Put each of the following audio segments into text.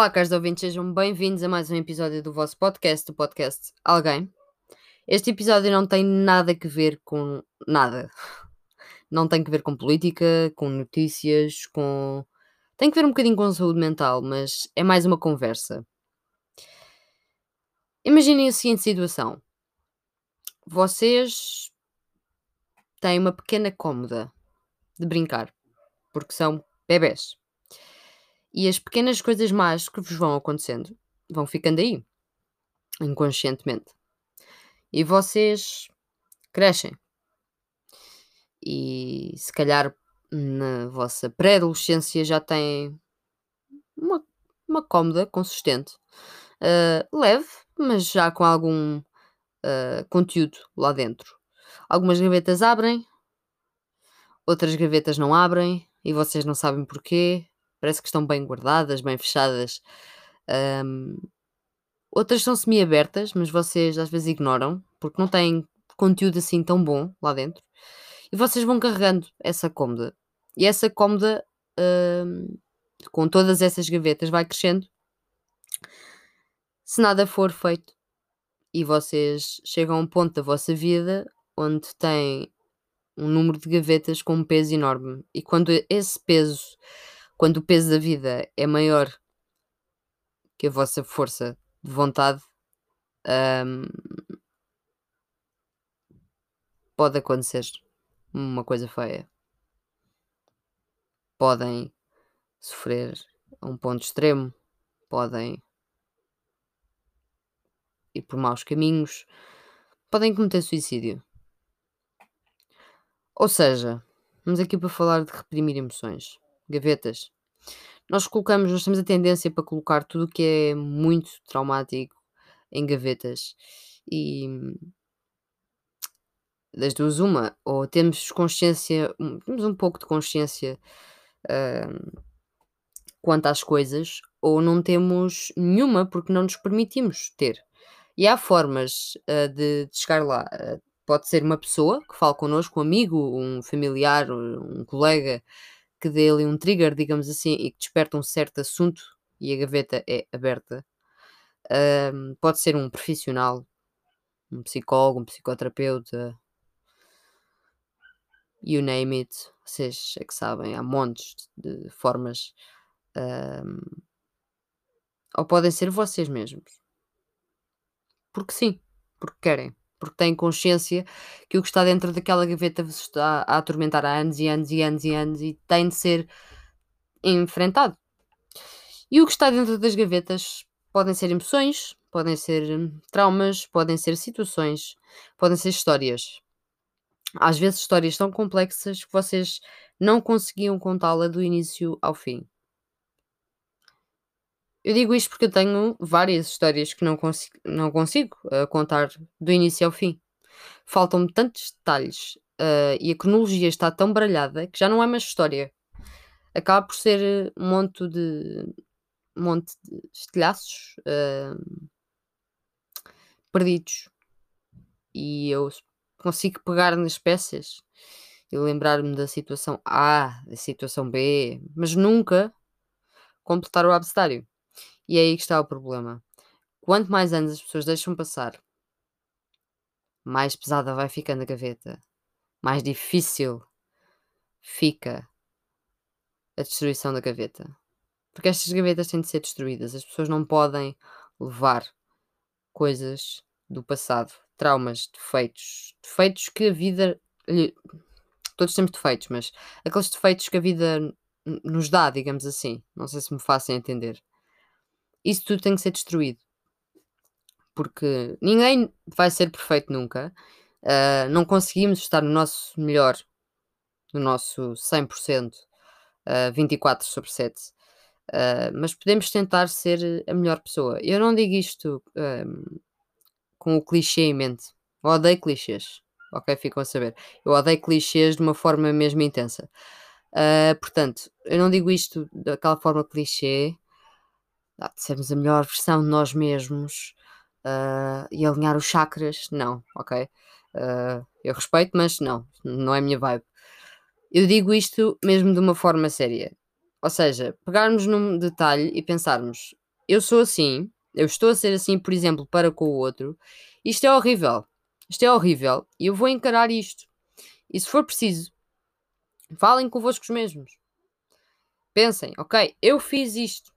Olá, caros ouvintes, sejam bem-vindos a mais um episódio do vosso podcast, do podcast Alguém. Este episódio não tem nada a ver com nada. Não tem que ver com política, com notícias, com. Tem que ver um bocadinho com saúde mental, mas é mais uma conversa. Imaginem a seguinte situação: vocês têm uma pequena cômoda de brincar, porque são bebés. E as pequenas coisas más que vos vão acontecendo vão ficando aí, inconscientemente. E vocês crescem. E se calhar na vossa pré-adolescência já têm uma, uma cómoda consistente, uh, leve, mas já com algum uh, conteúdo lá dentro. Algumas gavetas abrem, outras gavetas não abrem e vocês não sabem porquê. Parece que estão bem guardadas, bem fechadas. Um, outras são semi-abertas, mas vocês às vezes ignoram, porque não têm conteúdo assim tão bom lá dentro. E vocês vão carregando essa cômoda. E essa cômoda, um, com todas essas gavetas, vai crescendo. Se nada for feito e vocês chegam a um ponto da vossa vida onde têm um número de gavetas com um peso enorme. E quando esse peso quando o peso da vida é maior que a vossa força de vontade, um, pode acontecer uma coisa feia. Podem sofrer a um ponto extremo, podem ir por maus caminhos, podem cometer suicídio. Ou seja, vamos aqui para falar de reprimir emoções gavetas. Nós colocamos, nós temos a tendência para colocar tudo o que é muito traumático em gavetas. E das duas, uma, ou temos consciência, temos um pouco de consciência uh, quanto às coisas, ou não temos nenhuma porque não nos permitimos ter. E há formas uh, de, de, chegar lá. Uh, pode ser uma pessoa que fala connosco, um amigo, um familiar, um colega que dê ali um trigger, digamos assim, e que desperta um certo assunto e a gaveta é aberta. Um, pode ser um profissional, um psicólogo, um psicoterapeuta, you name it, vocês é que sabem, há montes de formas. Um, ou podem ser vocês mesmos. Porque sim, porque querem porque têm consciência que o que está dentro daquela gaveta vos está a atormentar há anos e anos e anos e anos e tem de ser enfrentado. E o que está dentro das gavetas podem ser emoções, podem ser hum, traumas, podem ser situações, podem ser histórias. Às vezes histórias tão complexas que vocês não conseguiam contá-la do início ao fim. Eu digo isto porque eu tenho várias histórias que não consigo, não consigo uh, contar do início ao fim. Faltam-me tantos detalhes uh, e a cronologia está tão baralhada que já não é mais história. Acaba por ser um monte de um monte de estilhaços uh, perdidos. E eu consigo pegar nas peças e lembrar-me da situação A, da situação B, mas nunca completar o abecedário. E é aí que está o problema. Quanto mais anos as pessoas deixam passar, mais pesada vai ficando a gaveta, mais difícil fica a destruição da gaveta. Porque estas gavetas têm de ser destruídas. As pessoas não podem levar coisas do passado, traumas, defeitos, defeitos que a vida. Todos temos defeitos, mas aqueles defeitos que a vida nos dá, digamos assim. Não sei se me fazem entender isso tudo tem que ser destruído. Porque ninguém vai ser perfeito nunca. Uh, não conseguimos estar no nosso melhor, no nosso 100%, uh, 24 sobre 7. Uh, mas podemos tentar ser a melhor pessoa. Eu não digo isto um, com o clichê em mente. Eu odeio clichês. Ok, ficam a saber. Eu odeio clichês de uma forma mesmo intensa. Uh, portanto, eu não digo isto daquela forma clichê, de sermos a melhor versão de nós mesmos uh, e alinhar os chakras, não, ok? Uh, eu respeito, mas não, não é a minha vibe. Eu digo isto mesmo de uma forma séria. Ou seja, pegarmos num detalhe e pensarmos: eu sou assim, eu estou a ser assim, por exemplo, para com o outro, isto é horrível. Isto é horrível e eu vou encarar isto. E se for preciso, falem convosco mesmos. Pensem, ok, eu fiz isto.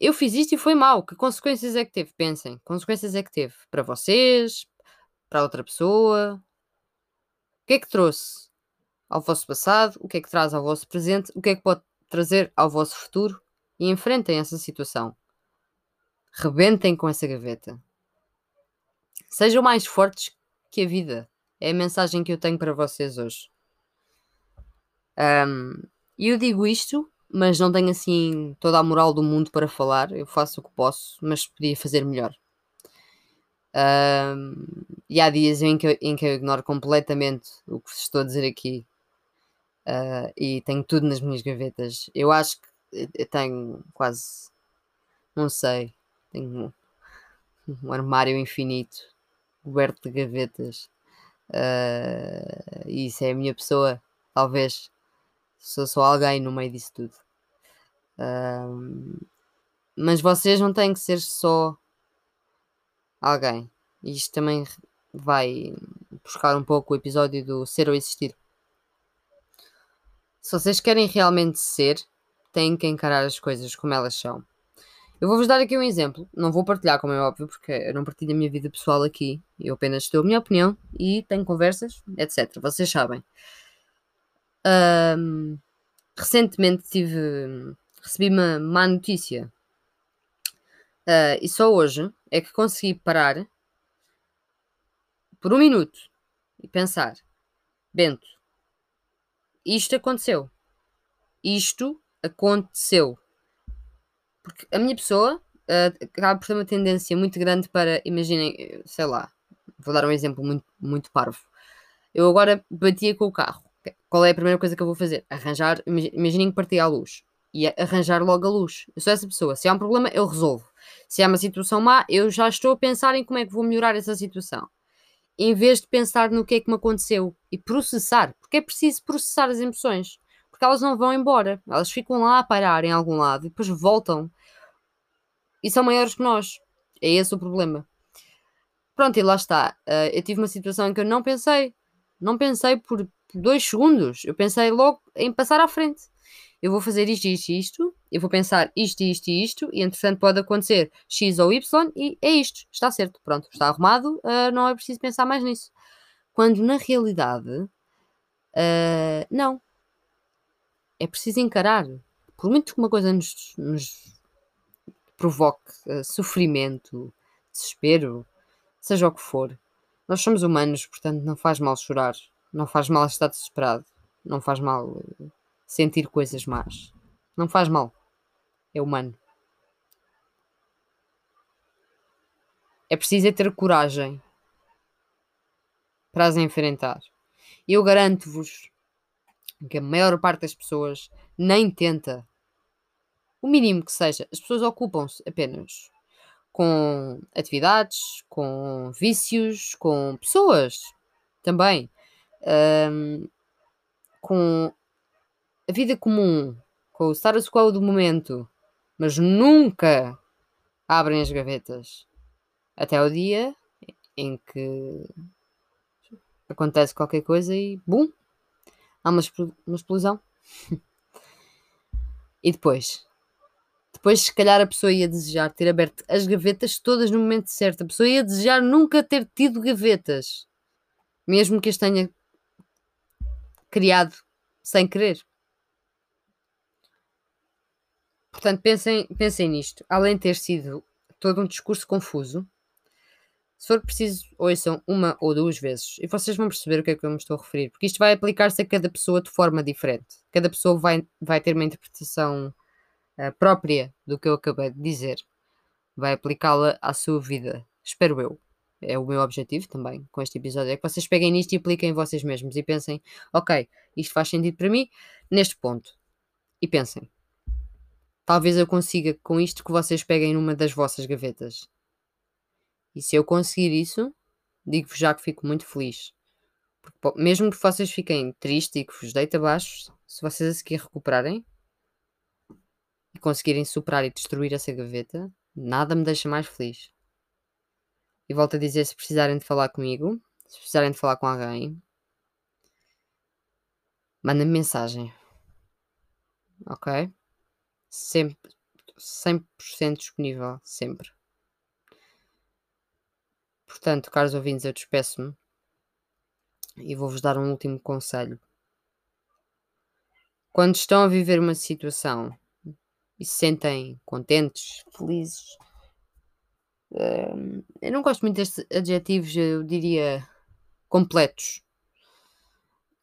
Eu fiz isto e foi mal. Que consequências é que teve? Pensem, consequências é que teve para vocês, para outra pessoa. O que é que trouxe ao vosso passado? O que é que traz ao vosso presente? O que é que pode trazer ao vosso futuro? E enfrentem essa situação. Rebentem com essa gaveta. Sejam mais fortes que a vida. É a mensagem que eu tenho para vocês hoje. Um, eu digo isto, mas não tenho assim toda a moral do mundo para falar. Eu faço o que posso, mas podia fazer melhor. Um, e há dias em que, eu, em que eu ignoro completamente o que estou a dizer aqui. Uh, e tenho tudo nas minhas gavetas. Eu acho que eu tenho quase. Não sei. Tenho um, um armário infinito coberto de gavetas. Uh, e isso é a minha pessoa, talvez. Sou só alguém no meio disso tudo. Mas vocês não têm que ser só alguém. Isto também vai buscar um pouco o episódio do ser ou existir. Se vocês querem realmente ser, têm que encarar as coisas como elas são. Eu vou-vos dar aqui um exemplo. Não vou partilhar, como é óbvio, porque eu não partilho a minha vida pessoal aqui. Eu apenas dou a minha opinião e tenho conversas, etc. Vocês sabem. Um, recentemente tive, recebi uma má notícia. Uh, e só hoje é que consegui parar por um minuto e pensar: Bento, isto aconteceu. Isto aconteceu. Porque a minha pessoa uh, acaba por ter uma tendência muito grande para, imaginem, sei lá, vou dar um exemplo muito, muito parvo. Eu agora batia com o carro. Qual é a primeira coisa que eu vou fazer? Arranjar, imaginem que parti à luz. E arranjar logo a luz. Eu sou essa pessoa. Se há um problema, eu resolvo. Se há uma situação má, eu já estou a pensar em como é que vou melhorar essa situação em vez de pensar no que é que me aconteceu e processar, porque é preciso processar as emoções, porque elas não vão embora, elas ficam lá a parar em algum lado e depois voltam e são maiores que nós. É esse o problema. Pronto, e lá está. Uh, eu tive uma situação em que eu não pensei, não pensei por dois segundos, eu pensei logo em passar à frente eu vou fazer isto, isto isto, eu vou pensar isto, isto isto, e entretanto pode acontecer X ou Y, e é isto, está certo, pronto, está arrumado, uh, não é preciso pensar mais nisso. Quando na realidade, uh, não. É preciso encarar. Por muito que uma coisa nos, nos provoque uh, sofrimento, desespero, seja o que for, nós somos humanos, portanto não faz mal chorar, não faz mal estar desesperado, não faz mal sentir coisas más. Não faz mal. É humano. É preciso é ter coragem para as enfrentar. Eu garanto-vos que a maior parte das pessoas nem tenta. O mínimo que seja. As pessoas ocupam-se apenas com atividades, com vícios, com pessoas também. Um, com a vida comum, com o status quo do momento, mas nunca abrem as gavetas até o dia em que acontece qualquer coisa e bum, há uma, uma explosão. e depois? Depois, se calhar, a pessoa ia desejar ter aberto as gavetas todas no momento certo. A pessoa ia desejar nunca ter tido gavetas, mesmo que as tenha criado sem querer. Portanto, pensem, pensem nisto. Além de ter sido todo um discurso confuso, se for preciso, ouçam uma ou duas vezes e vocês vão perceber o que é que eu me estou a referir, porque isto vai aplicar-se a cada pessoa de forma diferente. Cada pessoa vai, vai ter uma interpretação uh, própria do que eu acabei de dizer, vai aplicá-la à sua vida, espero eu. É o meu objetivo também com este episódio: é que vocês peguem nisto e apliquem vocês mesmos e pensem, ok, isto faz sentido para mim neste ponto. E pensem, Talvez eu consiga com isto que vocês peguem numa das vossas gavetas. E se eu conseguir isso, digo-vos já que fico muito feliz. Porque, mesmo que vocês fiquem tristes e que vos deite abaixo, se vocês a seguir recuperarem conseguirem superar e destruir essa gaveta, nada me deixa mais feliz. E volto a dizer: se precisarem de falar comigo, se precisarem de falar com alguém, mandem-me mensagem. Ok? Sempre, 100% disponível, sempre. Portanto, caros ouvintes, eu despeço-me e vou-vos dar um último conselho. Quando estão a viver uma situação e se sentem contentes, felizes, hum, eu não gosto muito destes adjetivos, eu diria completos.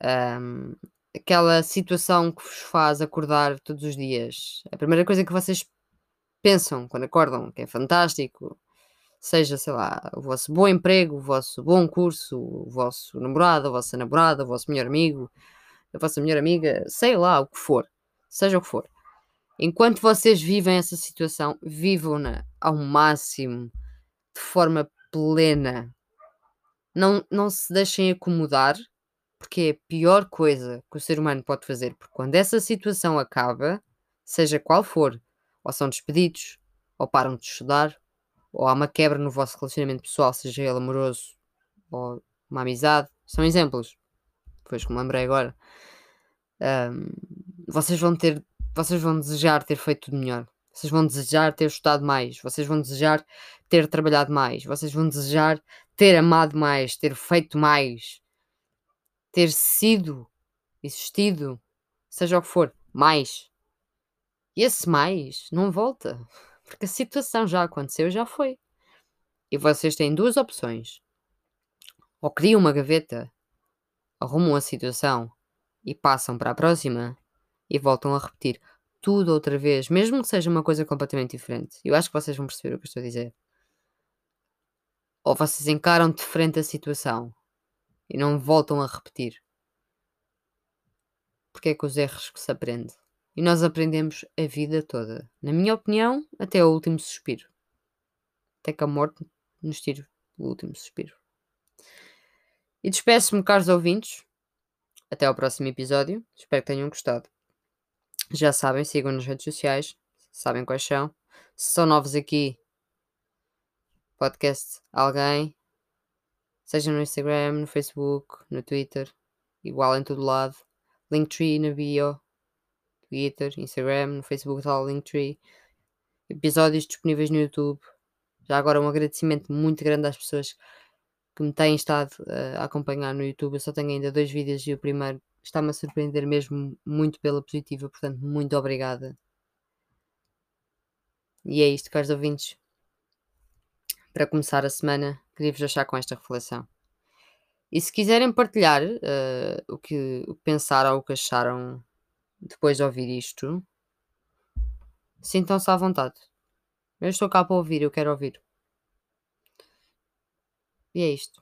Hum, aquela situação que vos faz acordar todos os dias. A primeira coisa que vocês pensam quando acordam, que é fantástico, seja, sei lá, o vosso bom emprego, o vosso bom curso, o vosso namorado, a vossa namorada, o vosso melhor amigo, a vossa melhor amiga, sei lá, o que for, seja o que for. Enquanto vocês vivem essa situação, vivam-na ao máximo, de forma plena. Não, não se deixem acomodar, porque é a pior coisa que o ser humano pode fazer. Porque quando essa situação acaba, seja qual for, ou são despedidos, ou param de estudar, ou há uma quebra no vosso relacionamento pessoal, seja ele amoroso ou uma amizade, são exemplos. Pois que me lembrei agora. Um, vocês vão ter, vocês vão desejar ter feito tudo melhor. Vocês vão desejar ter estudado mais. Vocês vão desejar ter trabalhado mais. Vocês vão desejar ter amado mais, ter feito mais, ter sido, existido, seja o que for, mais. E esse mais não volta. Porque a situação já aconteceu, já foi. E vocês têm duas opções. Ou criam uma gaveta, arrumam a situação e passam para a próxima e voltam a repetir tudo outra vez, mesmo que seja uma coisa completamente diferente. Eu acho que vocês vão perceber o que eu estou a dizer. Ou vocês encaram de frente a situação e não voltam a repetir. Porque é que os erros que se aprende? E nós aprendemos a vida toda. Na minha opinião, até o último suspiro. Até que a morte nos tire o último suspiro. E despeço-me, caros ouvintes. Até ao próximo episódio. Espero que tenham gostado. Já sabem, sigam nas redes sociais. Sabem quais são. Se são novos aqui, podcast alguém. Seja no Instagram, no Facebook, no Twitter. Igual em todo lado. Linktree na bio Twitter, Instagram, no Facebook o Linktree. Episódios disponíveis no YouTube. Já agora um agradecimento muito grande às pessoas que me têm estado uh, a acompanhar no YouTube. Eu só tenho ainda dois vídeos e o primeiro está-me a surpreender mesmo muito pela positiva, portanto, muito obrigada. E é isto, caros ouvintes. Para começar a semana, queria-vos deixar com esta reflexão. E se quiserem partilhar uh, o, que, o que pensaram ou o que acharam depois de ouvir isto, sintam-se à vontade. Eu estou cá para ouvir, eu quero ouvir. E é isto.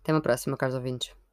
Até uma próxima, caros ouvintes.